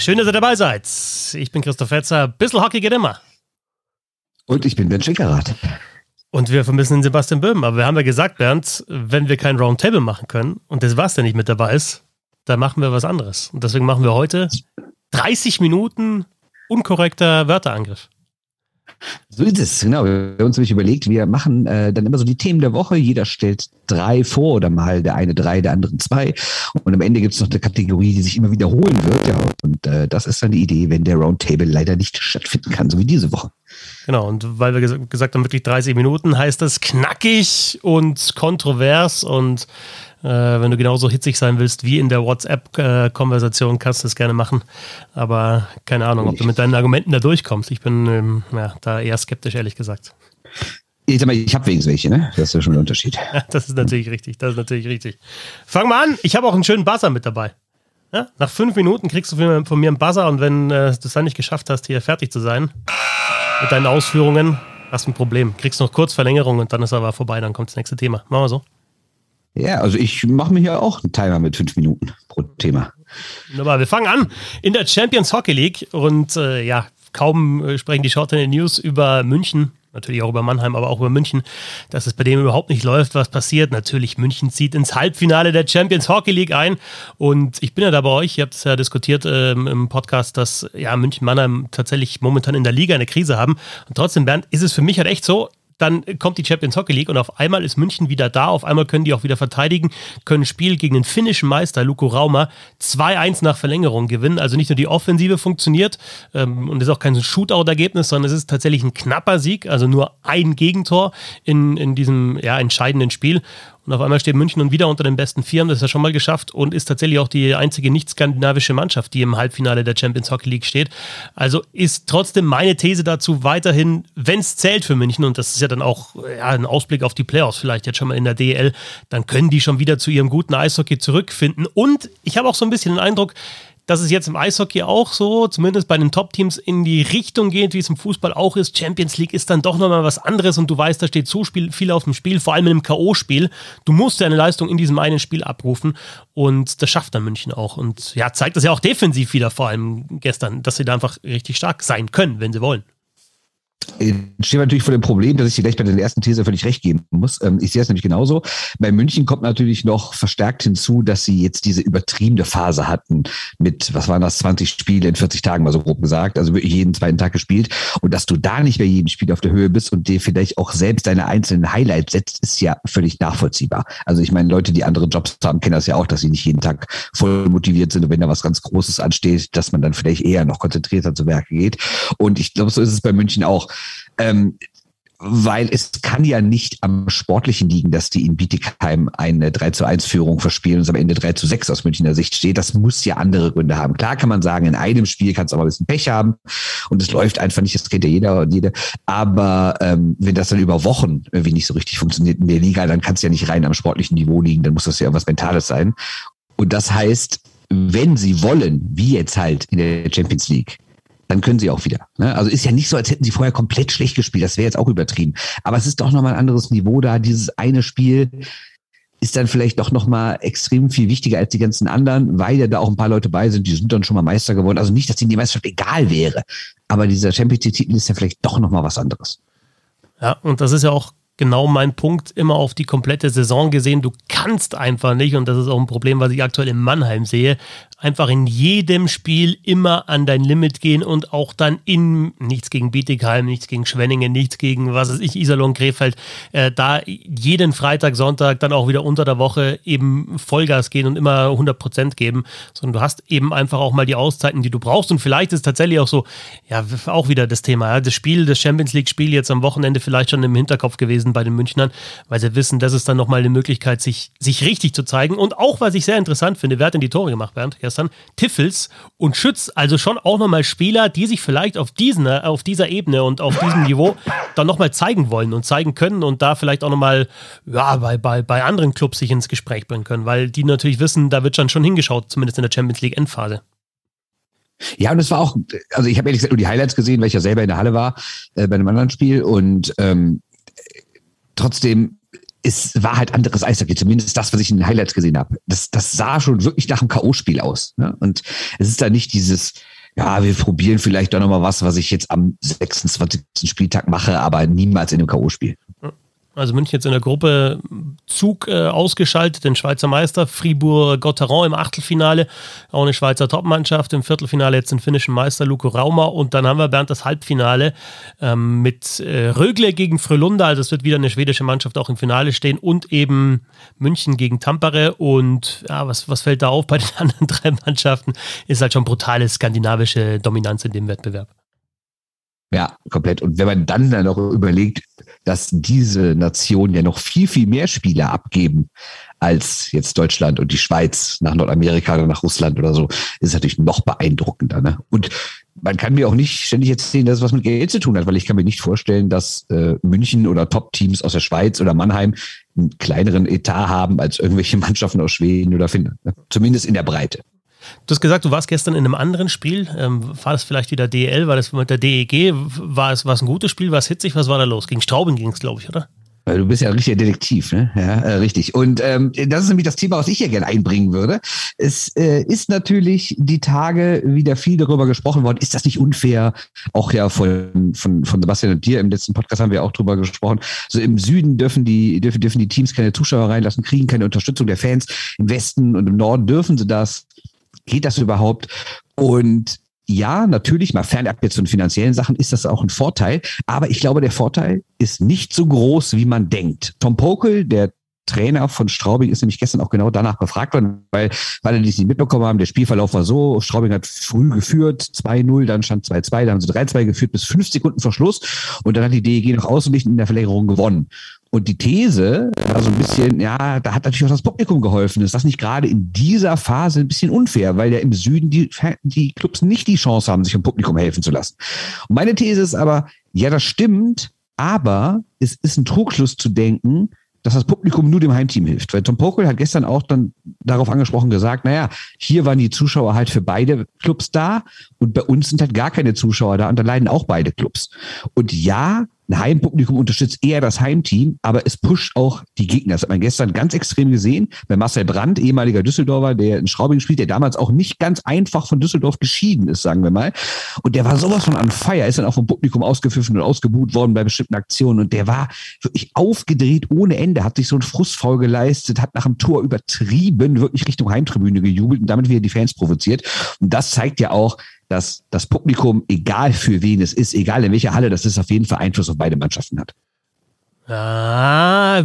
Schön, dass ihr dabei seid. Ich bin Christoph Fetzer. Bissl Hockey geht immer. Und ich bin Bernd Schickerath. Und wir vermissen den Sebastian Böhm. Aber wir haben ja gesagt, Bernd, wenn wir kein Roundtable machen können und der nicht mit dabei ist, dann machen wir was anderes. Und deswegen machen wir heute 30 Minuten unkorrekter Wörterangriff. So ist es, genau. Wir haben uns nämlich überlegt, wir machen äh, dann immer so die Themen der Woche. Jeder stellt drei vor oder mal der eine drei, der andere zwei. Und am Ende gibt es noch eine Kategorie, die sich immer wiederholen wird. Ja, und äh, das ist dann die Idee, wenn der Roundtable leider nicht stattfinden kann, so wie diese Woche. Genau, und weil wir gesagt haben, wirklich 30 Minuten, heißt das knackig und kontrovers und äh, wenn du genauso hitzig sein willst wie in der WhatsApp-Konversation, kannst du das gerne machen. Aber keine Ahnung, ob du mit deinen Argumenten da durchkommst. Ich bin ähm, ja, da eher skeptisch, ehrlich gesagt. Ich, ich habe wenigstens welche, ne? Das ist ja schon ein Unterschied. Ja, das ist natürlich richtig. Das ist natürlich richtig. Fang mal an. Ich habe auch einen schönen Buzzer mit dabei. Ja? Nach fünf Minuten kriegst du von mir einen Buzzer und wenn äh, du es dann nicht geschafft hast, hier fertig zu sein mit deinen Ausführungen, hast du ein Problem. Kriegst noch kurz Verlängerung und dann ist aber vorbei, dann kommt das nächste Thema. Machen wir so. Ja, also ich mache mir hier auch einen Timer mit fünf Minuten pro Thema. Wunderbar, wir fangen an in der Champions Hockey League und äh, ja, kaum äh, sprechen die Short News über München, natürlich auch über Mannheim, aber auch über München, dass es bei dem überhaupt nicht läuft, was passiert. Natürlich, München zieht ins Halbfinale der Champions Hockey League ein und ich bin ja da bei euch, ihr habt es ja diskutiert ähm, im Podcast, dass ja München Mannheim tatsächlich momentan in der Liga eine Krise haben und trotzdem, Bernd, ist es für mich halt echt so, dann kommt die Champions Hockey League und auf einmal ist München wieder da, auf einmal können die auch wieder verteidigen, können Spiel gegen den finnischen Meister Luko Rauma 2-1 nach Verlängerung gewinnen. Also nicht nur die Offensive funktioniert ähm, und ist auch kein Shootout-Ergebnis, sondern es ist tatsächlich ein knapper Sieg, also nur ein Gegentor in, in diesem ja, entscheidenden Spiel. Und auf einmal steht München nun wieder unter den besten Vieren, das ist ja schon mal geschafft und ist tatsächlich auch die einzige nicht-skandinavische Mannschaft, die im Halbfinale der Champions Hockey League steht. Also ist trotzdem meine These dazu weiterhin, wenn es zählt für München, und das ist ja dann auch ja, ein Ausblick auf die Playoffs vielleicht jetzt schon mal in der DL, dann können die schon wieder zu ihrem guten Eishockey zurückfinden. Und ich habe auch so ein bisschen den Eindruck, dass es jetzt im Eishockey auch so, zumindest bei den Top-Teams, in die Richtung geht, wie es im Fußball auch ist. Champions League ist dann doch nochmal was anderes und du weißt, da steht so viel auf dem Spiel, vor allem einem K.O.-Spiel. Du musst deine Leistung in diesem einen Spiel abrufen und das schafft dann München auch. Und ja, zeigt das ja auch defensiv wieder, vor allem gestern, dass sie da einfach richtig stark sein können, wenn sie wollen stehen wir natürlich vor dem Problem, dass ich dir gleich bei der ersten These völlig recht geben muss. Ähm, ich sehe es nämlich genauso. Bei München kommt natürlich noch verstärkt hinzu, dass sie jetzt diese übertriebene Phase hatten mit, was waren das, 20 Spiele in 40 Tagen, mal so grob gesagt, also wirklich jeden zweiten Tag gespielt. Und dass du da nicht bei jedem Spiel auf der Höhe bist und dir vielleicht auch selbst deine einzelnen Highlights setzt, ist ja völlig nachvollziehbar. Also ich meine, Leute, die andere Jobs haben, kennen das ja auch, dass sie nicht jeden Tag voll motiviert sind und wenn da was ganz Großes ansteht, dass man dann vielleicht eher noch konzentrierter zu Werke geht. Und ich glaube, so ist es bei München auch. Ähm, weil es kann ja nicht am Sportlichen liegen, dass die in Bietigheim eine 3 zu 1 Führung verspielen und es am Ende 3 zu 6 aus Münchner Sicht steht. Das muss ja andere Gründe haben. Klar kann man sagen, in einem Spiel kannst du aber ein bisschen Pech haben und es läuft einfach nicht, das kennt ja jeder und jede. Aber ähm, wenn das dann über Wochen irgendwie nicht so richtig funktioniert in der Liga, dann kann es ja nicht rein am sportlichen Niveau liegen, dann muss das ja irgendwas Mentales sein. Und das heißt, wenn sie wollen, wie jetzt halt in der Champions League, dann können sie auch wieder. Ne? Also ist ja nicht so, als hätten sie vorher komplett schlecht gespielt. Das wäre jetzt auch übertrieben. Aber es ist doch nochmal ein anderes Niveau da. Dieses eine Spiel ist dann vielleicht doch nochmal extrem viel wichtiger als die ganzen anderen, weil ja da auch ein paar Leute bei sind, die sind dann schon mal Meister geworden. Also nicht, dass ihnen die Meisterschaft egal wäre. Aber dieser Champions League-Titel ist ja vielleicht doch nochmal was anderes. Ja, und das ist ja auch genau mein Punkt, immer auf die komplette Saison gesehen. Du kannst einfach nicht, und das ist auch ein Problem, was ich aktuell in Mannheim sehe, einfach in jedem Spiel immer an dein Limit gehen und auch dann in nichts gegen Bietigheim, nichts gegen Schwenningen, nichts gegen, was weiß ich, Iserlohn, Krefeld, äh, da jeden Freitag, Sonntag, dann auch wieder unter der Woche eben Vollgas gehen und immer 100 Prozent geben, sondern du hast eben einfach auch mal die Auszeiten, die du brauchst und vielleicht ist tatsächlich auch so, ja, auch wieder das Thema, ja, das Spiel, das Champions League Spiel jetzt am Wochenende vielleicht schon im Hinterkopf gewesen bei den Münchnern, weil sie wissen, das ist dann nochmal eine Möglichkeit, sich, sich richtig zu zeigen und auch, was ich sehr interessant finde, wer hat denn die Tore gemacht, Bernd? Gestern, Tiffels und Schütz, also schon auch nochmal Spieler, die sich vielleicht auf, diesen, auf dieser Ebene und auf diesem Niveau dann nochmal zeigen wollen und zeigen können und da vielleicht auch nochmal ja, bei, bei, bei anderen Clubs sich ins Gespräch bringen können, weil die natürlich wissen, da wird dann schon hingeschaut, zumindest in der Champions League Endphase. Ja, und es war auch, also ich habe ehrlich gesagt nur die Highlights gesehen, weil ich ja selber in der Halle war äh, bei einem anderen Spiel und ähm, trotzdem es war halt anderes Eishockey, zumindest das, was ich in den Highlights gesehen habe. Das, das sah schon wirklich nach einem K.O.-Spiel aus. Ne? Und es ist da nicht dieses, ja, wir probieren vielleicht doch nochmal was, was ich jetzt am 26. Spieltag mache, aber niemals in einem K.O.-Spiel. Also München jetzt in der Gruppe Zug äh, ausgeschaltet, den Schweizer Meister, Fribourg-Gotteron im Achtelfinale, auch eine Schweizer Topmannschaft, im Viertelfinale jetzt den finnischen Meister Luko Rauma und dann haben wir Bernd das Halbfinale ähm, mit äh, Rögle gegen Frölunda, also es wird wieder eine schwedische Mannschaft auch im Finale stehen und eben München gegen Tampere und ja, was, was fällt da auf bei den anderen drei Mannschaften, ist halt schon brutale skandinavische Dominanz in dem Wettbewerb. Ja, komplett. Und wenn man dann dann noch überlegt, dass diese Nationen ja noch viel, viel mehr Spieler abgeben als jetzt Deutschland und die Schweiz nach Nordamerika oder nach Russland oder so, ist natürlich noch beeindruckender. Ne? Und man kann mir auch nicht ständig erzählen, dass es was mit Geld zu tun hat, weil ich kann mir nicht vorstellen, dass äh, München oder Top-Teams aus der Schweiz oder Mannheim einen kleineren Etat haben als irgendwelche Mannschaften aus Schweden oder Finnland. Ne? Zumindest in der Breite. Du hast gesagt, du warst gestern in einem anderen Spiel. Ähm, war das vielleicht wieder DL? War das mit der DEG? War es, war es ein gutes Spiel? War es hitzig? Was war da los? Gegen Straubing ging es, glaube ich, oder? Du bist ja ein richtiger Detektiv, ne? Ja, äh, richtig. Und ähm, das ist nämlich das Thema, was ich hier gerne einbringen würde. Es äh, ist natürlich die Tage wieder viel darüber gesprochen worden. Ist das nicht unfair? Auch ja von, von, von Sebastian und dir im letzten Podcast haben wir auch drüber gesprochen. So im Süden dürfen die, dürfen, dürfen die Teams keine Zuschauer reinlassen, kriegen keine Unterstützung der Fans. Im Westen und im Norden dürfen sie das geht das überhaupt? Und ja, natürlich, mal fernab jetzt von finanziellen Sachen ist das auch ein Vorteil. Aber ich glaube, der Vorteil ist nicht so groß, wie man denkt. Tom Pokel, der Trainer von Straubing ist nämlich gestern auch genau danach befragt worden, weil, weil er nicht mitbekommen haben. Der Spielverlauf war so, Straubing hat früh geführt, 2-0, dann stand 2-2, dann haben sie 3-2 geführt bis fünf Sekunden vor Schluss und dann hat die DEG noch außenlicht in der Verlängerung gewonnen. Und die These war so ein bisschen, ja, da hat natürlich auch das Publikum geholfen. Ist das nicht gerade in dieser Phase ein bisschen unfair, weil ja im Süden die, die Clubs nicht die Chance haben, sich im Publikum helfen zu lassen. Und meine These ist aber, ja, das stimmt, aber es ist ein Trugschluss zu denken, dass das Publikum nur dem Heimteam hilft. Weil Tom Pokel hat gestern auch dann darauf angesprochen gesagt, naja, hier waren die Zuschauer halt für beide Clubs da und bei uns sind halt gar keine Zuschauer da und da leiden auch beide Clubs. Und ja, ein Heimpublikum unterstützt eher das Heimteam, aber es pusht auch die Gegner. Das hat man gestern ganz extrem gesehen bei Marcel Brandt, ehemaliger Düsseldorfer, der in Straubing spielt, der damals auch nicht ganz einfach von Düsseldorf geschieden ist, sagen wir mal. Und der war sowas von an Feier, ist dann auch vom Publikum ausgepfiffen und ausgebuht worden bei bestimmten Aktionen. Und der war wirklich aufgedreht ohne Ende, hat sich so ein Frustfaul geleistet, hat nach dem Tor übertrieben, wirklich Richtung Heimtribüne gejubelt und damit wieder die Fans provoziert. Und das zeigt ja auch, dass das Publikum, egal für wen es ist, egal in welcher Halle das ist, auf jeden Fall Einfluss auf beide Mannschaften hat. Ah,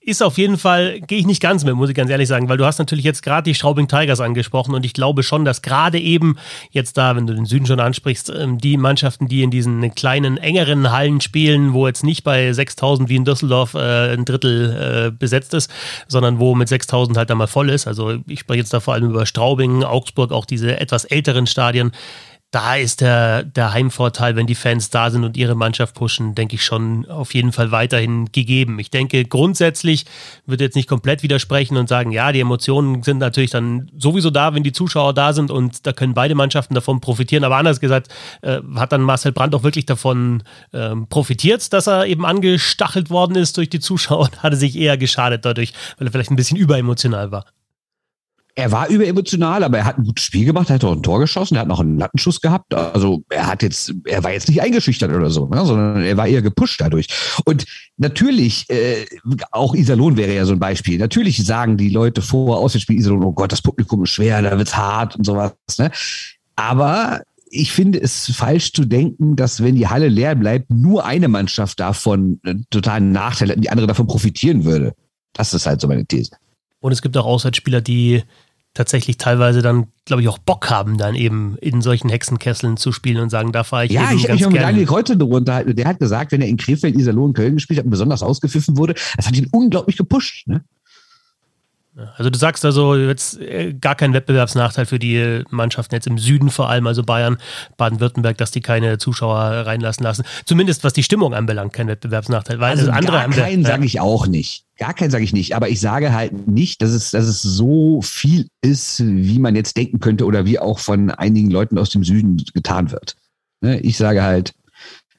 ist auf jeden Fall, gehe ich nicht ganz mit, muss ich ganz ehrlich sagen, weil du hast natürlich jetzt gerade die Straubing Tigers angesprochen und ich glaube schon, dass gerade eben jetzt da, wenn du den Süden schon ansprichst, ähm, die Mannschaften, die in diesen kleinen, engeren Hallen spielen, wo jetzt nicht bei 6000 wie in Düsseldorf äh, ein Drittel äh, besetzt ist, sondern wo mit 6000 halt da mal voll ist. Also ich spreche jetzt da vor allem über Straubing, Augsburg, auch diese etwas älteren Stadien da ist der, der Heimvorteil, wenn die Fans da sind und ihre Mannschaft pushen, denke ich schon auf jeden Fall weiterhin gegeben. Ich denke, grundsätzlich wird jetzt nicht komplett widersprechen und sagen, ja, die Emotionen sind natürlich dann sowieso da, wenn die Zuschauer da sind und da können beide Mannschaften davon profitieren. Aber anders gesagt, äh, hat dann Marcel Brandt auch wirklich davon ähm, profitiert, dass er eben angestachelt worden ist durch die Zuschauer und hatte sich eher geschadet dadurch, weil er vielleicht ein bisschen überemotional war er war überemotional, aber er hat ein gutes Spiel gemacht, er hat auch ein Tor geschossen, er hat noch einen Lattenschuss gehabt. Also er hat jetzt, er war jetzt nicht eingeschüchtert oder so, ne, sondern er war eher gepusht dadurch. Und natürlich, äh, auch Iserlohn wäre ja so ein Beispiel. Natürlich sagen die Leute vor aus dem Spiel Iserlohn, oh Gott, das Publikum ist schwer, da wird's hart und sowas. Ne? Aber ich finde es falsch zu denken, dass wenn die Halle leer bleibt, nur eine Mannschaft davon einen totalen Nachteil hat und die andere davon profitieren würde. Das ist halt so meine These. Und es gibt auch Auswärtsspieler, die tatsächlich teilweise dann, glaube ich, auch Bock haben, dann eben in solchen Hexenkesseln zu spielen und sagen, da fahre ich Ja, ich habe mich mal mit Daniel Kreuzer unterhalten. Der hat gesagt, wenn er in Krefeld, Iserlohn, Köln gespielt hat und besonders ausgepfiffen wurde, das hat ihn unglaublich gepusht. Ne? Also du sagst also jetzt äh, gar kein Wettbewerbsnachteil für die Mannschaften jetzt im Süden vor allem, also Bayern, Baden-Württemberg, dass die keine Zuschauer reinlassen lassen. Zumindest was die Stimmung anbelangt, kein Wettbewerbsnachteil. Weil also andere gar keinen sage ich auch nicht. Gar keinen sage ich nicht. Aber ich sage halt nicht, dass es, dass es so viel ist, wie man jetzt denken könnte oder wie auch von einigen Leuten aus dem Süden getan wird. Ne, ich sage halt,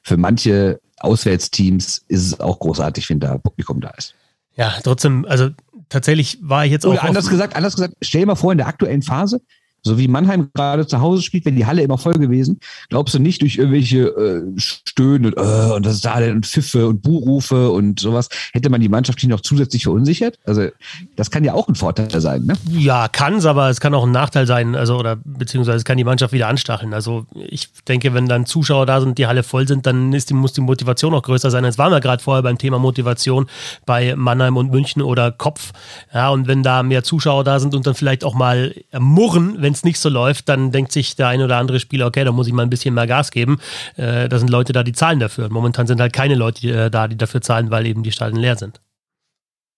für manche Auswärtsteams ist es auch großartig, wenn da Publikum da ist. Ja, trotzdem, also tatsächlich war ich jetzt auch. Oder anders gesagt, anders gesagt, stell dir mal vor, in der aktuellen Phase, so wie Mannheim gerade zu Hause spielt, wenn die Halle immer voll gewesen, glaubst du nicht durch irgendwelche äh, Stöhne und, äh, und das ist da und Pfiffe und Buhrufe und sowas, hätte man die Mannschaft nicht noch zusätzlich verunsichert? Also das kann ja auch ein Vorteil sein, ne? Ja, kann es, aber es kann auch ein Nachteil sein, also oder beziehungsweise es kann die Mannschaft wieder anstacheln. Also ich denke, wenn dann Zuschauer da sind, die Halle voll sind, dann ist die, muss die Motivation auch größer sein. Jetzt waren wir gerade vorher beim Thema Motivation bei Mannheim und München oder Kopf. Ja, und wenn da mehr Zuschauer da sind und dann vielleicht auch mal murren, wenn es nicht so läuft, dann denkt sich der ein oder andere Spieler, okay, da muss ich mal ein bisschen mehr Gas geben. Äh, da sind Leute da, die zahlen dafür. Und momentan sind halt keine Leute äh, da, die dafür zahlen, weil eben die Stadien leer sind.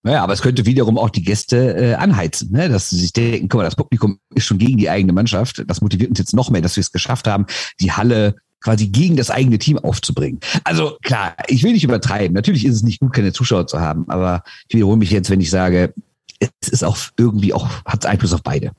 Naja, aber es könnte wiederum auch die Gäste äh, anheizen, ne? dass sie sich denken, guck mal, das Publikum ist schon gegen die eigene Mannschaft. Das motiviert uns jetzt noch mehr, dass wir es geschafft haben, die Halle quasi gegen das eigene Team aufzubringen. Also klar, ich will nicht übertreiben. Natürlich ist es nicht gut, keine Zuschauer zu haben, aber ich wiederhole mich jetzt, wenn ich sage, es ist auch irgendwie auch, hat Einfluss auf beide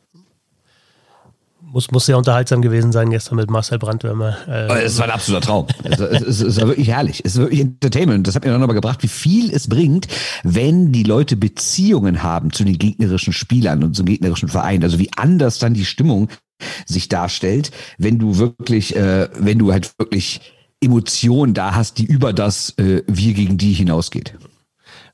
muss, muss sehr unterhaltsam gewesen sein gestern mit Marcel Brandwürmer. Äh, es war ein absoluter Traum. es, es, es, war wirklich herrlich. Es ist wirklich Entertainment. Das hat mir dann nochmal gebracht, wie viel es bringt, wenn die Leute Beziehungen haben zu den gegnerischen Spielern und zum gegnerischen Verein. Also wie anders dann die Stimmung sich darstellt, wenn du wirklich, äh, wenn du halt wirklich Emotionen da hast, die über das äh, Wir gegen die hinausgeht.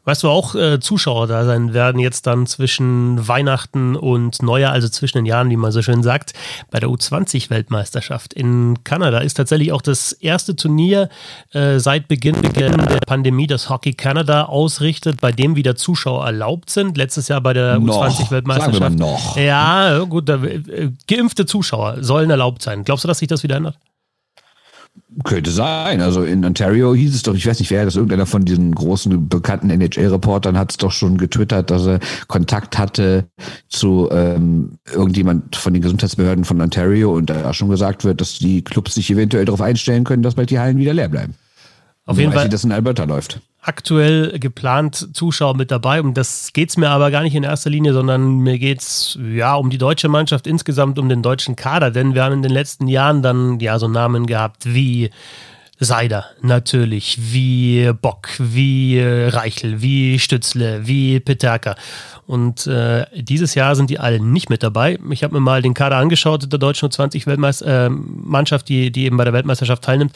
Weißt du, auch äh, Zuschauer da sein werden jetzt dann zwischen Weihnachten und Neujahr, also zwischen den Jahren, wie man so schön sagt, bei der U20-Weltmeisterschaft in Kanada ist tatsächlich auch das erste Turnier äh, seit Beginn, der Pandemie, das Hockey Canada ausrichtet, bei dem wieder Zuschauer erlaubt sind. Letztes Jahr bei der U20-Weltmeisterschaft. noch. Ja, gut, da, äh, geimpfte Zuschauer sollen erlaubt sein. Glaubst du, dass sich das wieder ändert? Könnte sein. Also in Ontario hieß es doch, ich weiß nicht, wer das, irgendeiner von diesen großen bekannten NHL-Reportern hat es doch schon getwittert, dass er Kontakt hatte zu ähm, irgendjemand von den Gesundheitsbehörden von Ontario und da schon gesagt wird, dass die Clubs sich eventuell darauf einstellen können, dass bald die Hallen wieder leer bleiben. Auf jeden Fall. Wie das in Alberta läuft aktuell geplant Zuschauer mit dabei. Um das geht es mir aber gar nicht in erster Linie, sondern mir geht es ja um die deutsche Mannschaft insgesamt, um den deutschen Kader. Denn wir haben in den letzten Jahren dann ja so Namen gehabt wie Seider natürlich, wie Bock, wie Reichel, wie Stützle, wie Peterka. Und äh, dieses Jahr sind die alle nicht mit dabei. Ich habe mir mal den Kader angeschaut der deutschen 20 Weltmeister äh, Mannschaft, die, die eben bei der Weltmeisterschaft teilnimmt.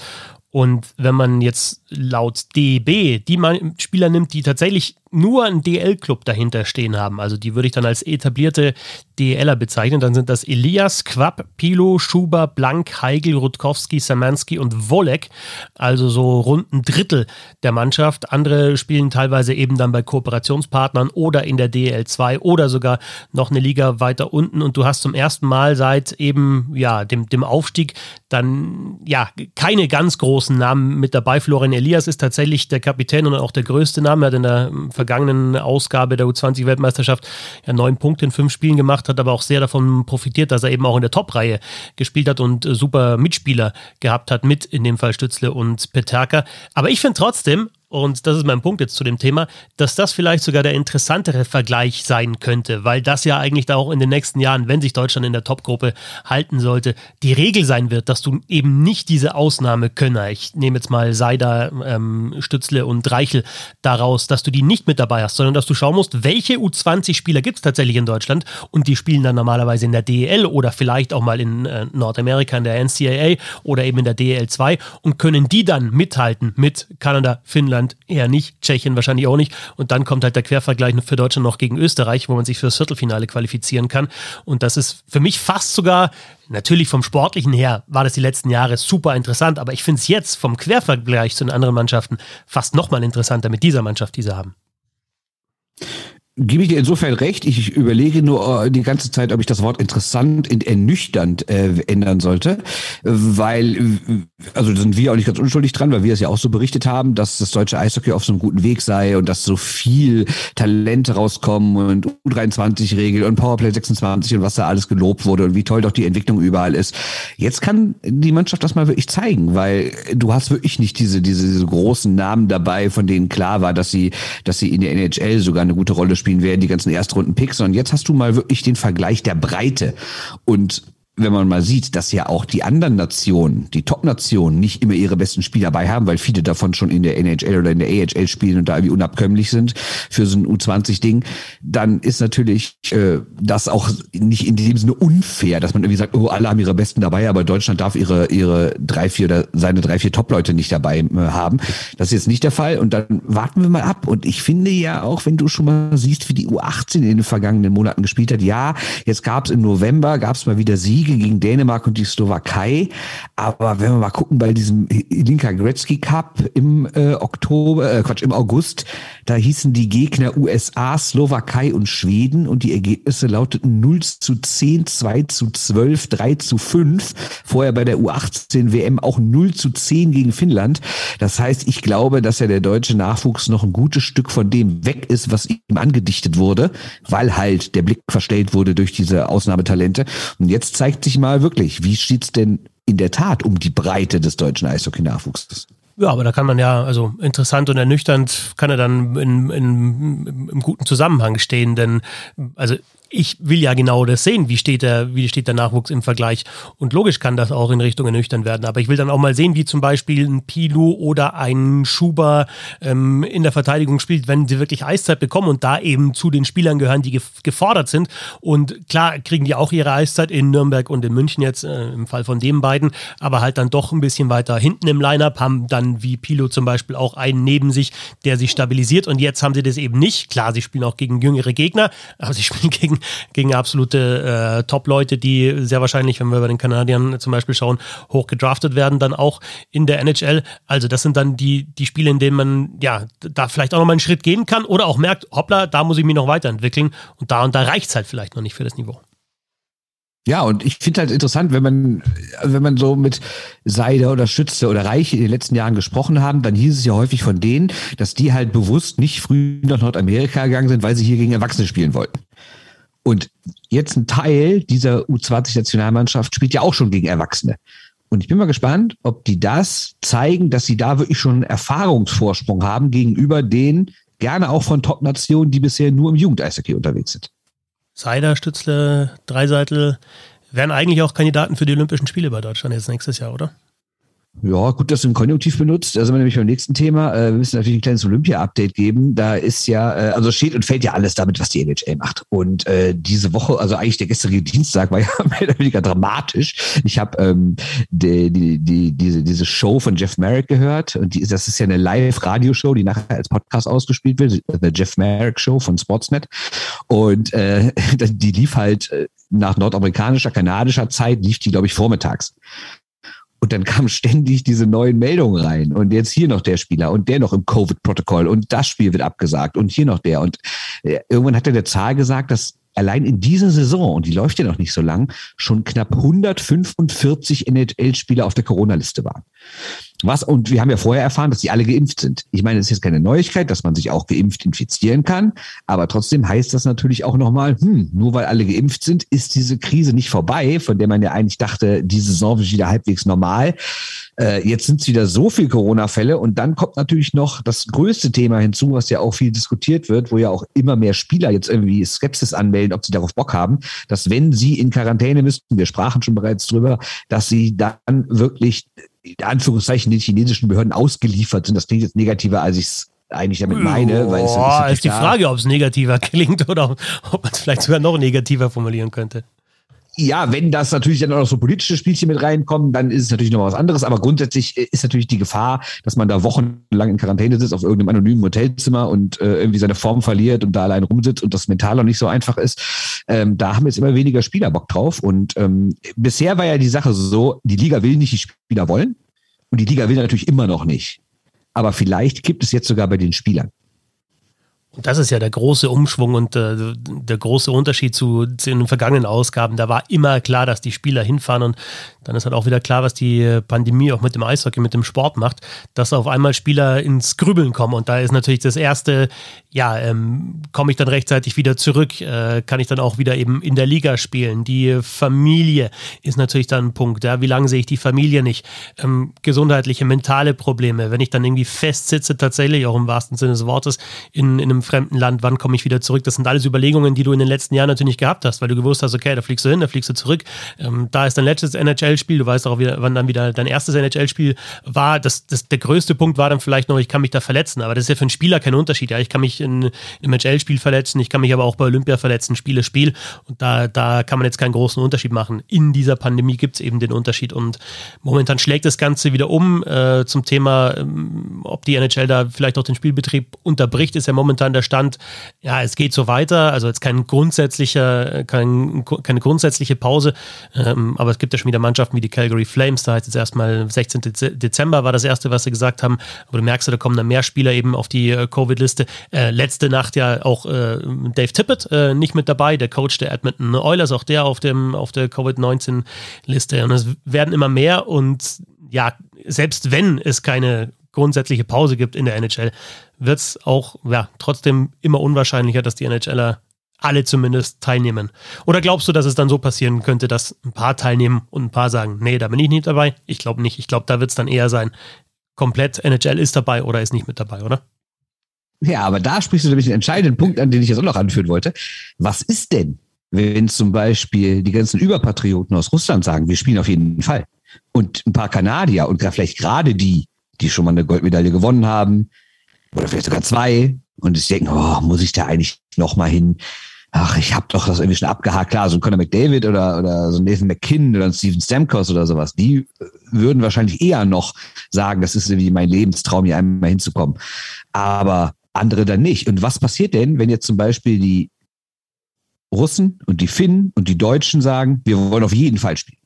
Und wenn man jetzt laut DB die Spieler nimmt, die tatsächlich nur einen DL-Club dahinter stehen haben, also die würde ich dann als etablierte DLer bezeichnen, dann sind das Elias, Quapp, Pilo, Schuber, Blank, Heigl, Rutkowski, Samanski und Wolek, also so rund ein Drittel der Mannschaft. Andere spielen teilweise eben dann bei Kooperationspartnern oder in der DL2 oder sogar noch eine Liga weiter unten und du hast zum ersten Mal seit eben ja dem, dem Aufstieg dann ja keine ganz großen Namen mit dabei. Florian Elias ist tatsächlich der Kapitän und auch der größte Name. Hat in der vergangenen Ausgabe der U20-Weltmeisterschaft ja neun Punkte in fünf Spielen gemacht, hat aber auch sehr davon profitiert, dass er eben auch in der Top-Reihe gespielt hat und super Mitspieler gehabt hat, mit in dem Fall Stützle und Peterka. Aber ich finde trotzdem, und das ist mein Punkt jetzt zu dem Thema, dass das vielleicht sogar der interessantere Vergleich sein könnte, weil das ja eigentlich da auch in den nächsten Jahren, wenn sich Deutschland in der Topgruppe halten sollte, die Regel sein wird, dass du eben nicht diese Ausnahmekönner, ich nehme jetzt mal Seider, ähm, Stützle und Reichel daraus, dass du die nicht mit dabei hast, sondern dass du schauen musst, welche U20-Spieler gibt es tatsächlich in Deutschland? Und die spielen dann normalerweise in der DEL oder vielleicht auch mal in äh, Nordamerika in der NCAA oder eben in der DEL 2 und können die dann mithalten mit Kanada, Finnland, Finnland eher nicht, Tschechien wahrscheinlich auch nicht. Und dann kommt halt der Quervergleich für Deutschland noch gegen Österreich, wo man sich fürs Viertelfinale qualifizieren kann. Und das ist für mich fast sogar, natürlich vom Sportlichen her, war das die letzten Jahre super interessant, aber ich finde es jetzt vom Quervergleich zu den anderen Mannschaften fast nochmal interessanter mit dieser Mannschaft, die sie haben gebe ich dir insofern recht. Ich überlege nur äh, die ganze Zeit, ob ich das Wort interessant in ernüchternd äh, ändern sollte, weil, äh, also sind wir auch nicht ganz unschuldig dran, weil wir es ja auch so berichtet haben, dass das deutsche Eishockey auf so einem guten Weg sei und dass so viel Talente rauskommen und U23-Regel und Powerplay 26 und was da alles gelobt wurde und wie toll doch die Entwicklung überall ist. Jetzt kann die Mannschaft das mal wirklich zeigen, weil du hast wirklich nicht diese, diese, diese großen Namen dabei, von denen klar war, dass sie, dass sie in der NHL sogar eine gute Rolle spielen spielen werden, die ganzen Erstrunden-Picks, sondern jetzt hast du mal wirklich den Vergleich der Breite. Und wenn man mal sieht, dass ja auch die anderen Nationen, die Top-Nationen, nicht immer ihre besten Spieler dabei haben, weil viele davon schon in der NHL oder in der AHL spielen und da irgendwie unabkömmlich sind für so ein U20-Ding, dann ist natürlich äh, das auch nicht in dem Sinne unfair, dass man irgendwie sagt, oh, alle haben ihre Besten dabei, aber Deutschland darf ihre ihre drei, vier oder seine drei, vier Top-Leute nicht dabei äh, haben. Das ist jetzt nicht der Fall und dann warten wir mal ab. Und ich finde ja auch, wenn du schon mal siehst, wie die U18 in den vergangenen Monaten gespielt hat, ja, jetzt gab es im November, gab es mal wieder Sieg Siege gegen Dänemark und die Slowakei. Aber wenn wir mal gucken bei diesem Linka Gretzky Cup im äh, Oktober, äh, Quatsch, im August, da hießen die Gegner USA, Slowakei und Schweden und die Ergebnisse lauteten 0 zu 10, 2 zu 12, 3 zu 5. Vorher bei der U18 WM auch 0 zu 10 gegen Finnland. Das heißt, ich glaube, dass ja der deutsche Nachwuchs noch ein gutes Stück von dem weg ist, was ihm angedichtet wurde, weil halt der Blick verstellt wurde durch diese Ausnahmetalente. Und jetzt zeigt zeigt sich mal wirklich, wie steht's denn in der Tat um die Breite des deutschen Eishockey-Nachwuchses? Ja, aber da kann man ja, also interessant und ernüchternd kann er dann in, in, im guten Zusammenhang stehen, denn also ich will ja genau das sehen, wie steht der, wie steht der Nachwuchs im Vergleich. Und logisch kann das auch in Richtung ernüchtern werden. Aber ich will dann auch mal sehen, wie zum Beispiel ein Pilu oder ein Schuber ähm, in der Verteidigung spielt, wenn sie wirklich Eiszeit bekommen und da eben zu den Spielern gehören, die gefordert sind. Und klar kriegen die auch ihre Eiszeit in Nürnberg und in München jetzt, äh, im Fall von den beiden, aber halt dann doch ein bisschen weiter hinten im Lineup, haben dann wie Pilu zum Beispiel auch einen neben sich, der sich stabilisiert. Und jetzt haben sie das eben nicht. Klar, sie spielen auch gegen jüngere Gegner, aber sie spielen gegen gegen, absolute äh, Top-Leute, die sehr wahrscheinlich, wenn wir bei den Kanadiern zum Beispiel schauen, hoch gedraftet werden, dann auch in der NHL. Also das sind dann die, die Spiele, in denen man ja da vielleicht auch noch mal einen Schritt gehen kann oder auch merkt, hoppla, da muss ich mich noch weiterentwickeln und da und da reicht es halt vielleicht noch nicht für das Niveau. Ja, und ich finde halt interessant, wenn man, wenn man so mit Seide oder Schütze oder Reiche in den letzten Jahren gesprochen haben, dann hieß es ja häufig von denen, dass die halt bewusst nicht früh nach Nordamerika gegangen sind, weil sie hier gegen Erwachsene spielen wollten. Und jetzt ein Teil dieser U20-Nationalmannschaft spielt ja auch schon gegen Erwachsene. Und ich bin mal gespannt, ob die das zeigen, dass sie da wirklich schon einen Erfahrungsvorsprung haben gegenüber den gerne auch von Top-Nationen, die bisher nur im Jugendeishockey unterwegs sind. Seider, Stützle, Dreiseitel wären eigentlich auch Kandidaten für die Olympischen Spiele bei Deutschland jetzt nächstes Jahr, oder? Ja, gut, dass du ein Konjunktiv benutzt. Da sind wir nämlich beim nächsten Thema. Äh, wir müssen natürlich ein kleines Olympia-Update geben. Da ist ja, äh, also steht und fällt ja alles damit, was die NHL macht. Und äh, diese Woche, also eigentlich der gestrige Dienstag, war ja mehr oder weniger dramatisch. Ich habe ähm, die, die, die, diese, diese Show von Jeff Merrick gehört. Und die, das ist ja eine Live-Radio-Show, die nachher als Podcast ausgespielt wird. The Jeff Merrick Show von Sportsnet. Und äh, die lief halt äh, nach nordamerikanischer, kanadischer Zeit, lief die, glaube ich, vormittags. Und dann kamen ständig diese neuen Meldungen rein. Und jetzt hier noch der Spieler und der noch im Covid-Protokoll und das Spiel wird abgesagt und hier noch der. Und äh, irgendwann hat er der Zahl gesagt, dass allein in dieser Saison, und die läuft ja noch nicht so lang, schon knapp 145 NHL-Spieler auf der Corona-Liste waren. Was, und wir haben ja vorher erfahren, dass sie alle geimpft sind. Ich meine, es ist jetzt keine Neuigkeit, dass man sich auch geimpft infizieren kann, aber trotzdem heißt das natürlich auch nochmal, hm, nur weil alle geimpft sind, ist diese Krise nicht vorbei, von der man ja eigentlich dachte, die Saison ist wieder halbwegs normal. Äh, jetzt sind es wieder so viel Corona-Fälle und dann kommt natürlich noch das größte Thema hinzu, was ja auch viel diskutiert wird, wo ja auch immer mehr Spieler jetzt irgendwie Skepsis anmelden, ob sie darauf Bock haben, dass wenn sie in Quarantäne müssten, wir sprachen schon bereits drüber, dass sie dann wirklich in Anführungszeichen den chinesischen Behörden ausgeliefert sind. Das klingt jetzt negativer, als ich es eigentlich damit meine. Weil es Boah, ist die Frage, ob es negativer klingt oder ob man es vielleicht sogar noch negativer formulieren könnte. Ja, wenn das natürlich dann auch noch so politische Spielchen mit reinkommen, dann ist es natürlich noch was anderes. Aber grundsätzlich ist natürlich die Gefahr, dass man da wochenlang in Quarantäne sitzt auf irgendeinem anonymen Hotelzimmer und äh, irgendwie seine Form verliert und da allein rumsitzt und das mental auch nicht so einfach ist. Ähm, da haben jetzt immer weniger Spieler Bock drauf. Und ähm, bisher war ja die Sache so, die Liga will nicht, die Spieler wollen. Und die Liga will natürlich immer noch nicht. Aber vielleicht gibt es jetzt sogar bei den Spielern. Das ist ja der große Umschwung und äh, der große Unterschied zu, zu, den vergangenen Ausgaben. Da war immer klar, dass die Spieler hinfahren und dann ist halt auch wieder klar, was die Pandemie auch mit dem Eishockey, mit dem Sport macht, dass auf einmal Spieler ins Grübeln kommen. Und da ist natürlich das erste, ja, ähm, komme ich dann rechtzeitig wieder zurück? Äh, kann ich dann auch wieder eben in der Liga spielen? Die Familie ist natürlich dann ein Punkt. Ja? Wie lange sehe ich die Familie nicht? Ähm, gesundheitliche, mentale Probleme. Wenn ich dann irgendwie festsitze, tatsächlich auch im wahrsten Sinne des Wortes, in, in einem fremden Land, wann komme ich wieder zurück? Das sind alles Überlegungen, die du in den letzten Jahren natürlich gehabt hast, weil du gewusst hast, okay, da fliegst du hin, da fliegst du zurück. Ähm, da ist dein letztes NHL-Spiel, du weißt auch, wieder, wann dann wieder dein erstes NHL-Spiel war. Das, das, der größte Punkt war dann vielleicht noch, ich kann mich da verletzen, aber das ist ja für einen Spieler kein Unterschied. Ja, ich kann mich in, im NHL-Spiel verletzen, ich kann mich aber auch bei Olympia verletzen, Spiele, Spiel. Und da, da kann man jetzt keinen großen Unterschied machen. In dieser Pandemie gibt es eben den Unterschied und momentan schlägt das Ganze wieder um äh, zum Thema, ähm, ob die NHL da vielleicht auch den Spielbetrieb unterbricht, ist ja momentan der Stand, ja, es geht so weiter, also jetzt kein grundsätzlicher, kein, keine grundsätzliche Pause, ähm, aber es gibt ja schon wieder Mannschaften wie die Calgary Flames, da heißt jetzt erstmal 16. Dezember war das erste, was sie gesagt haben, aber du merkst, da kommen dann mehr Spieler eben auf die äh, Covid-Liste. Äh, letzte Nacht ja auch äh, Dave Tippett äh, nicht mit dabei, der Coach der Edmonton Oilers, auch der auf, dem, auf der Covid-19-Liste und es werden immer mehr und ja, selbst wenn es keine grundsätzliche Pause gibt in der NHL, wird es auch ja, trotzdem immer unwahrscheinlicher, dass die NHLer alle zumindest teilnehmen. Oder glaubst du, dass es dann so passieren könnte, dass ein paar teilnehmen und ein paar sagen, nee, da bin ich nicht dabei? Ich glaube nicht. Ich glaube, da wird es dann eher sein, komplett NHL ist dabei oder ist nicht mit dabei, oder? Ja, aber da sprichst du nämlich den entscheidenden Punkt an, den ich jetzt auch noch anführen wollte. Was ist denn, wenn zum Beispiel die ganzen Überpatrioten aus Russland sagen, wir spielen auf jeden Fall? Und ein paar Kanadier und vielleicht gerade die, die schon mal eine Goldmedaille gewonnen haben, oder vielleicht sogar zwei, und sich denken, oh, muss ich da eigentlich noch mal hin? Ach, ich habe doch das irgendwie schon abgehakt. Klar, so ein Conor McDavid oder, oder so ein Nathan McKinnon oder ein Steven Stamkos oder sowas, die würden wahrscheinlich eher noch sagen, das ist irgendwie mein Lebenstraum, hier einmal hinzukommen. Aber andere dann nicht. Und was passiert denn, wenn jetzt zum Beispiel die Russen und die Finnen und die Deutschen sagen, wir wollen auf jeden Fall spielen?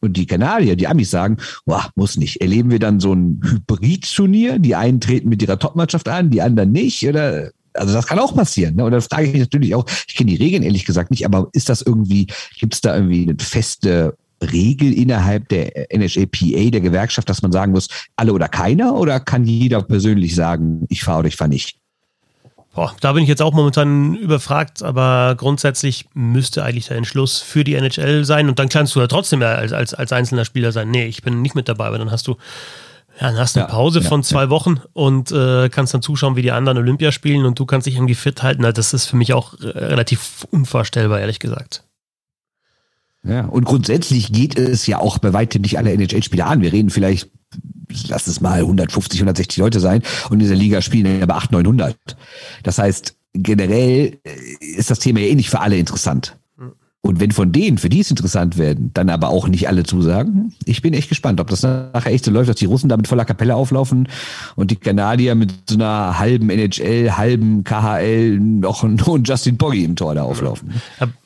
Und die Kanadier, die Amis sagen, boah, muss nicht. Erleben wir dann so ein Hybrid-Turnier? Die einen treten mit ihrer Topmannschaft an, die anderen nicht? Oder also das kann auch passieren. Ne? Und dann frage ich mich natürlich auch, ich kenne die Regeln ehrlich gesagt nicht, aber ist das irgendwie, gibt es da irgendwie eine feste Regel innerhalb der NHAPA, der Gewerkschaft, dass man sagen muss, alle oder keiner? Oder kann jeder persönlich sagen, ich fahre oder ich fahre nicht? Boah, da bin ich jetzt auch momentan überfragt, aber grundsätzlich müsste eigentlich der Entschluss für die NHL sein und dann kannst du ja trotzdem als, als, als einzelner Spieler sein. Nee, ich bin nicht mit dabei, aber dann hast du ja, dann hast du eine Pause ja, von zwei ja. Wochen und äh, kannst dann zuschauen, wie die anderen Olympia spielen und du kannst dich irgendwie fit halten. Das ist für mich auch relativ unvorstellbar, ehrlich gesagt. Ja, und grundsätzlich geht es ja auch bei weitem nicht alle NHL-Spieler an. Wir reden vielleicht lass es mal 150, 160 Leute sein und in dieser Liga spielen aber 800, 900. Das heißt, generell äh, ist das Thema ja eh nicht für alle interessant. Und wenn von denen, für die es interessant werden, dann aber auch nicht alle zusagen, ich bin echt gespannt, ob das nachher echt so läuft, dass die Russen da mit voller Kapelle auflaufen und die Kanadier mit so einer halben NHL, halben KHL noch einen Justin Poggi im Tor da auflaufen.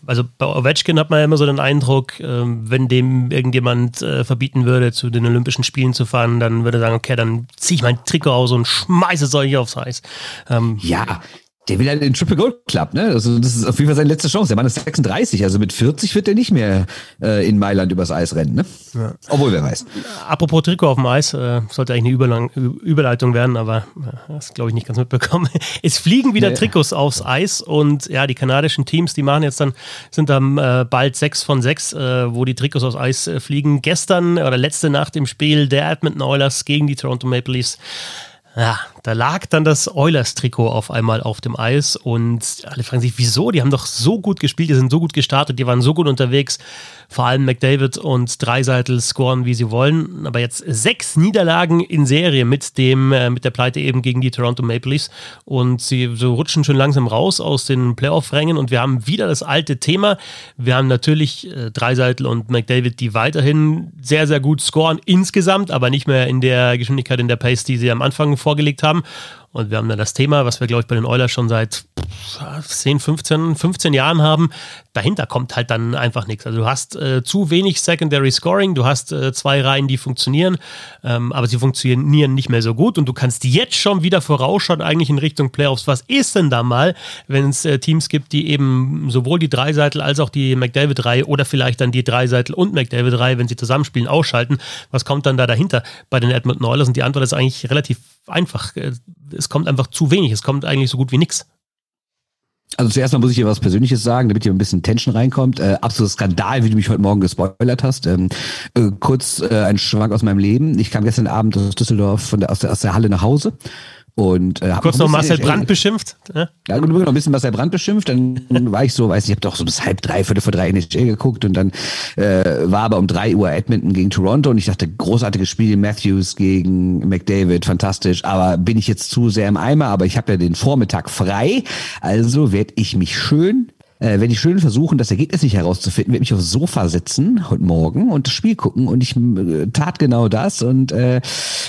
Also bei Ovechkin hat man ja immer so den Eindruck, ähm, wenn dem irgendjemand äh, verbieten würde, zu den Olympischen Spielen zu fahren, dann würde er sagen, okay, dann ziehe ich mein Trikot aus und schmeiße es euch aufs Eis. Ähm, ja, der will halt den Triple Gold Club, ne? Also das ist auf jeden Fall seine letzte Chance. Der Mann ist 36, also mit 40 wird er nicht mehr äh, in Mailand übers Eis rennen, ne? Ja. Obwohl, wer weiß. Apropos Trikot auf dem Eis, äh, sollte eigentlich eine Überlang Überleitung werden, aber äh, das glaube ich nicht ganz mitbekommen. Es fliegen wieder nee. Trikots aufs Eis und ja, die kanadischen Teams, die machen jetzt dann, sind dann äh, bald sechs von sechs, äh, wo die Trikots aufs Eis äh, fliegen. Gestern oder letzte Nacht im Spiel der Edmonton Oilers gegen die Toronto Maple Leafs ja, da lag dann das Oilers-Trikot auf einmal auf dem Eis und alle fragen sich, wieso? Die haben doch so gut gespielt, die sind so gut gestartet, die waren so gut unterwegs. Vor allem McDavid und Dreiseitel scoren, wie sie wollen. Aber jetzt sechs Niederlagen in Serie mit dem, äh, mit der Pleite eben gegen die Toronto Maple Leafs. Und sie so rutschen schon langsam raus aus den Playoff-Rängen und wir haben wieder das alte Thema. Wir haben natürlich äh, Dreiseitel und McDavid, die weiterhin sehr, sehr gut scoren insgesamt, aber nicht mehr in der Geschwindigkeit, in der Pace, die sie am Anfang vorgelegt haben. Und wir haben dann das Thema, was wir, glaube ich, bei den Oilers schon seit 10, 15, 15 Jahren haben. Dahinter kommt halt dann einfach nichts. Also du hast äh, zu wenig Secondary Scoring, du hast äh, zwei Reihen, die funktionieren, ähm, aber sie funktionieren nicht mehr so gut und du kannst jetzt schon wieder vorausschauen, eigentlich in Richtung Playoffs. Was ist denn da mal, wenn es äh, Teams gibt, die eben sowohl die Dreiseitel als auch die McDavid-Reihe oder vielleicht dann die Dreiseitel und McDavid-Reihe, wenn sie zusammenspielen, ausschalten? Was kommt dann da dahinter bei den Edmonton Oilers? Und die Antwort ist eigentlich relativ einfach. Äh, es kommt einfach zu wenig. Es kommt eigentlich so gut wie nichts. Also zuerst mal muss ich dir was Persönliches sagen, damit hier ein bisschen Tension reinkommt. Äh, absoluter Skandal, wie du mich heute Morgen gespoilert hast. Ähm, äh, kurz äh, ein Schwank aus meinem Leben. Ich kam gestern Abend aus Düsseldorf von der, aus, der, aus der Halle nach Hause Und, äh, Kurz noch Marcel Brandt beschimpft. Ja, ja noch ein bisschen Marcel Brandt beschimpft. Dann war ich so, weiß ich, ich habe doch so bis halb drei, viertel vor drei NHL geguckt und dann äh, war aber um drei Uhr Edmonton gegen Toronto und ich dachte, großartiges Spiel, Matthews gegen McDavid, fantastisch. Aber bin ich jetzt zu sehr im Eimer, aber ich habe ja den Vormittag frei. Also werde ich mich schön äh, werde ich schön versuchen, das Ergebnis nicht herauszufinden, werde mich aufs Sofa setzen heute Morgen und das Spiel gucken und ich äh, tat genau das und äh,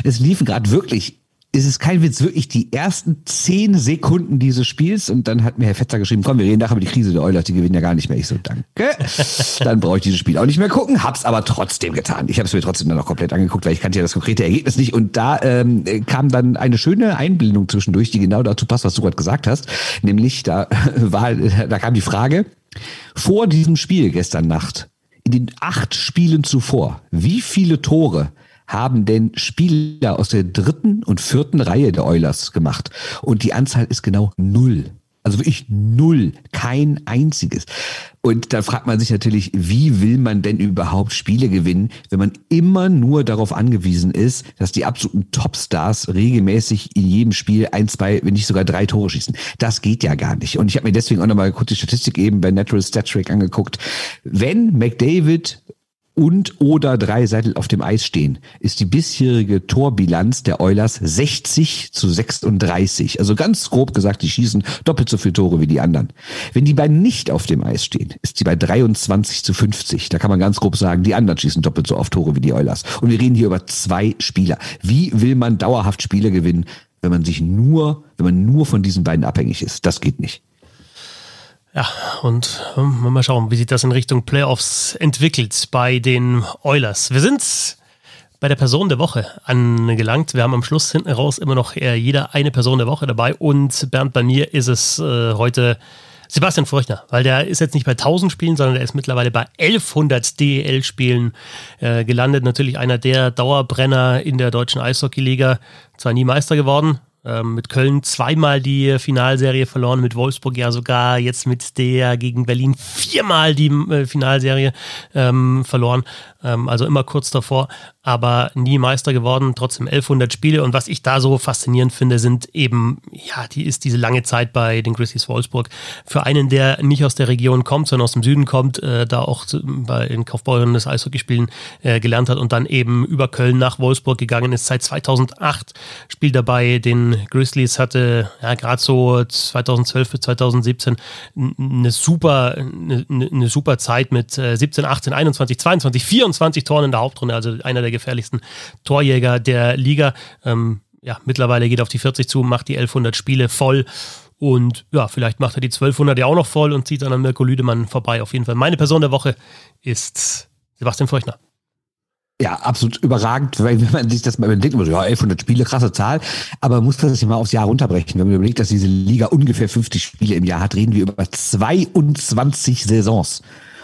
es liefen gerade wirklich ist es kein Witz, wirklich die ersten zehn Sekunden dieses Spiels und dann hat mir Herr Fetzer geschrieben, komm, wir reden nachher über die Krise der Oilers, die gewinnen ja gar nicht mehr. Ich so, danke. dann brauche ich dieses Spiel auch nicht mehr gucken, hab's aber trotzdem getan. Ich habe es mir trotzdem dann auch komplett angeguckt, weil ich kannte ja das konkrete Ergebnis nicht und da ähm, kam dann eine schöne Einblendung zwischendurch, die genau dazu passt, was du gerade gesagt hast, nämlich da war, da kam die Frage, vor diesem Spiel gestern Nacht, in den acht Spielen zuvor, wie viele Tore haben denn Spieler aus der dritten und vierten Reihe der Oilers gemacht. Und die Anzahl ist genau null. Also wirklich null, kein einziges. Und da fragt man sich natürlich, wie will man denn überhaupt Spiele gewinnen, wenn man immer nur darauf angewiesen ist, dass die absoluten Topstars regelmäßig in jedem Spiel ein, zwei, wenn nicht sogar drei Tore schießen. Das geht ja gar nicht. Und ich habe mir deswegen auch nochmal kurz die Statistik eben bei Natural Stat angeguckt. Wenn McDavid und oder drei Seiten auf dem Eis stehen, ist die bisherige Torbilanz der Oilers 60 zu 36. Also ganz grob gesagt, die schießen doppelt so viele Tore wie die anderen. Wenn die beiden nicht auf dem Eis stehen, ist sie bei 23 zu 50. Da kann man ganz grob sagen, die anderen schießen doppelt so oft Tore wie die Oilers. Und wir reden hier über zwei Spieler. Wie will man dauerhaft Spiele gewinnen, wenn man sich nur, wenn man nur von diesen beiden abhängig ist? Das geht nicht. Ja, und um, mal schauen, wie sich das in Richtung Playoffs entwickelt bei den Oilers. Wir sind bei der Person der Woche angelangt. Wir haben am Schluss hinten raus immer noch eher jeder eine Person der Woche dabei. Und Bernd, bei mir ist es äh, heute Sebastian Furchner, weil der ist jetzt nicht bei 1000 Spielen, sondern der ist mittlerweile bei 1100 DEL-Spielen äh, gelandet. Natürlich einer der Dauerbrenner in der deutschen Eishockeyliga. Zwar nie Meister geworden, ähm, mit Köln zweimal die Finalserie verloren, mit Wolfsburg ja sogar jetzt mit der gegen Berlin viermal die äh, Finalserie ähm, verloren. Ähm, also immer kurz davor, aber nie Meister geworden, trotzdem 1100 Spiele. Und was ich da so faszinierend finde, sind eben, ja, die ist diese lange Zeit bei den Grizzlies Wolfsburg. Für einen, der nicht aus der Region kommt, sondern aus dem Süden kommt, äh, da auch bei den Kaufbeuren des Eishockeyspielen äh, gelernt hat und dann eben über Köln nach Wolfsburg gegangen ist. Seit 2008 spielt er bei Grizzlies, hatte ja gerade so 2012 bis 2017 eine super, eine, eine super Zeit mit äh, 17, 18, 21, 22, 24 25 Toren in der Hauptrunde, also einer der gefährlichsten Torjäger der Liga. Ähm, ja, mittlerweile geht auf die 40 zu, macht die 1100 Spiele voll. Und ja, vielleicht macht er die 1200 ja auch noch voll und zieht dann an Mirko Lüdemann vorbei. Auf jeden Fall. Meine Person der Woche ist Sebastian Feuchner. Ja, absolut überragend, weil wenn man sich das mal überlegt, ja, 1100 Spiele, krasse Zahl, aber man muss das sich mal aufs Jahr runterbrechen. Wenn man überlegt, dass diese Liga ungefähr 50 Spiele im Jahr hat, reden wir über 22 Saisons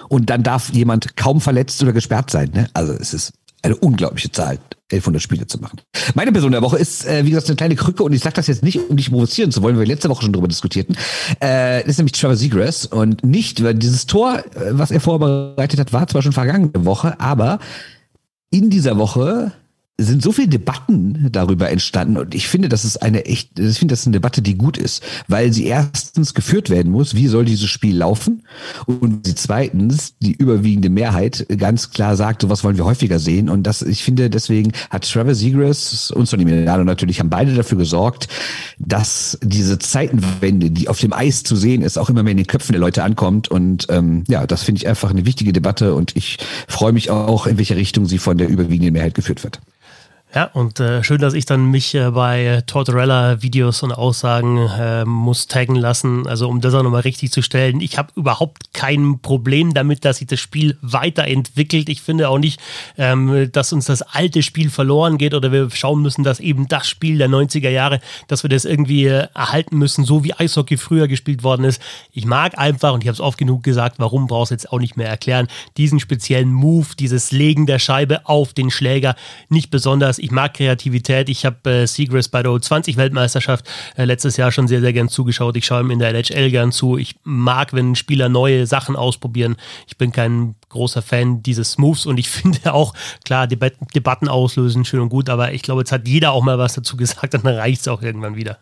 und dann darf jemand kaum verletzt oder gesperrt sein. Ne? Also es ist eine unglaubliche Zahl, 1100 Spiele zu machen. Meine Person der Woche ist, äh, wie gesagt, eine kleine Krücke und ich sage das jetzt nicht, um dich provozieren zu wollen, weil wir letzte Woche schon darüber diskutierten. Äh, ist nämlich Trevor Seagrass und nicht, weil dieses Tor, äh, was er vorbereitet hat, war zwar schon vergangene Woche, aber in dieser Woche sind so viele Debatten darüber entstanden und ich finde, das ist eine echt, ich finde, das ist eine Debatte, die gut ist, weil sie erstens geführt werden muss, wie soll dieses Spiel laufen? Und sie zweitens die überwiegende Mehrheit ganz klar sagt, sowas wollen wir häufiger sehen. Und das, ich finde, deswegen hat Trevor Seagrass und Sonny Milano natürlich haben beide dafür gesorgt, dass diese Zeitenwende, die auf dem Eis zu sehen ist, auch immer mehr in den Köpfen der Leute ankommt. Und ähm, ja, das finde ich einfach eine wichtige Debatte und ich freue mich auch, in welche Richtung sie von der überwiegenden Mehrheit geführt wird. Ja, und äh, schön, dass ich dann mich äh, bei Tortorella-Videos und Aussagen äh, muss taggen lassen, also um das auch nochmal richtig zu stellen. Ich habe überhaupt kein Problem damit, dass sich das Spiel weiterentwickelt. Ich finde auch nicht, ähm, dass uns das alte Spiel verloren geht oder wir schauen müssen, dass eben das Spiel der 90er Jahre, dass wir das irgendwie äh, erhalten müssen, so wie Eishockey früher gespielt worden ist. Ich mag einfach, und ich habe es oft genug gesagt, warum brauchst du jetzt auch nicht mehr erklären, diesen speziellen Move, dieses Legen der Scheibe auf den Schläger nicht besonders Ich mag Kreativität. Ich habe äh, Seagrass bei der U20-Weltmeisterschaft äh, letztes Jahr schon sehr, sehr gern zugeschaut. Ich schaue ihm in der NHL gern zu. Ich mag, wenn Spieler neue Sachen ausprobieren. Ich bin kein großer Fan dieses Moves und ich finde auch, klar, Debat Debatten auslösen, schön und gut, aber ich glaube, jetzt hat jeder auch mal was dazu gesagt und dann reicht es auch irgendwann wieder.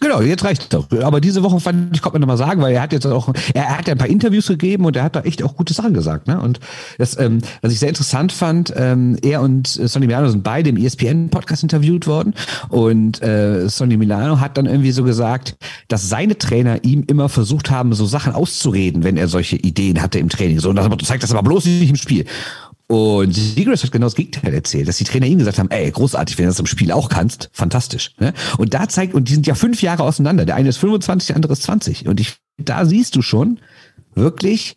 Genau, jetzt reicht doch. Aber diese Woche fand ich, konnte man nochmal sagen, weil er hat jetzt auch, er, hat ja ein paar Interviews gegeben und er hat da echt auch gute Sachen gesagt. Ne? Und das, ähm, was ich sehr interessant fand, ähm, er und Sonny Milano sind beide im ESPN-Podcast interviewt worden und äh, Sonny Milano hat dann irgendwie so gesagt, dass seine Trainer ihm immer versucht haben, so Sachen auszureden, wenn er solche Ideen hatte im Training. So, und das zeigt das aber bloß nicht im Spiel. Und Sigurds hat genau das Gegenteil erzählt, dass die Trainer ihm gesagt haben, ey, großartig, wenn du das im Spiel auch kannst, fantastisch. Ne? Und da zeigt, und die sind ja fünf Jahre auseinander. Der eine ist 25, der andere ist 20. Und ich, da siehst du schon wirklich,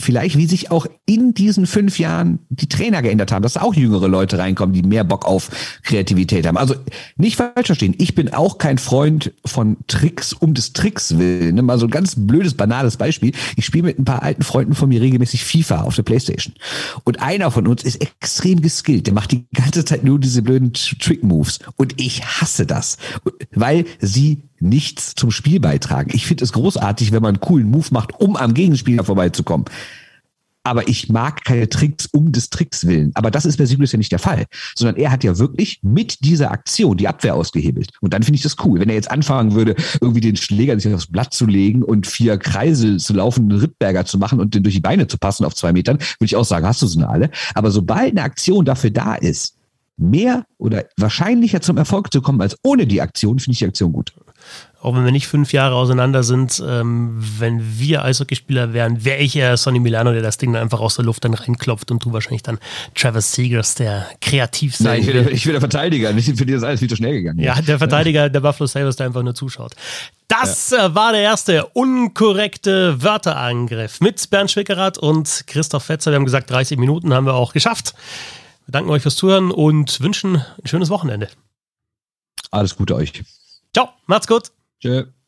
vielleicht, wie sich auch in diesen fünf Jahren die Trainer geändert haben, dass auch jüngere Leute reinkommen, die mehr Bock auf Kreativität haben. Also nicht falsch verstehen, ich bin auch kein Freund von Tricks um des Tricks willen. Ne? Mal so ein ganz blödes, banales Beispiel. Ich spiele mit ein paar alten Freunden von mir regelmäßig FIFA auf der Playstation. Und einer von uns ist extrem geskillt. Der macht die ganze Zeit nur diese blöden Trick-Moves. Und ich hasse das, weil sie nichts zum Spiel beitragen. Ich finde es großartig, wenn man einen coolen Move macht, um am Gegenspieler vorbeizukommen. Aber ich mag keine Tricks um des Tricks willen. Aber das ist bei Sigurds ja nicht der Fall. Sondern er hat ja wirklich mit dieser Aktion die Abwehr ausgehebelt. Und dann finde ich das cool. Wenn er jetzt anfangen würde, irgendwie den Schläger sich aufs Blatt zu legen und vier Kreise zu laufen, einen Rittberger zu machen und den durch die Beine zu passen auf zwei Metern, würde ich auch sagen, hast du sie alle. Aber sobald eine Aktion dafür da ist, mehr oder wahrscheinlicher zum Erfolg zu kommen als ohne die Aktion, finde ich die Aktion gut auch wenn wir nicht fünf Jahre auseinander sind, ähm, wenn wir Eishockeyspieler wären, wäre ich eher Sonny Milano, der das Ding dann einfach aus der Luft dann reinklopft und du wahrscheinlich dann Travis Seegers, der kreativ sein Nein, ich will. Der, ich will der Verteidiger, nicht für dir ist alles viel zu schnell gegangen. Ja, der Verteidiger der Buffalo Sabres, der einfach nur zuschaut. Das ja. Äh, war der erste unkorrekte Wörterangriff mit Bernd Schwickerath und Christoph Fetzer. Wir haben gesagt, 30 Minuten haben wir auch geschafft. Wir danken euch fürs Zuhören und wünschen ein schönes Wochenende. Alles Gute euch. Ciao, macht's gut. Cheers.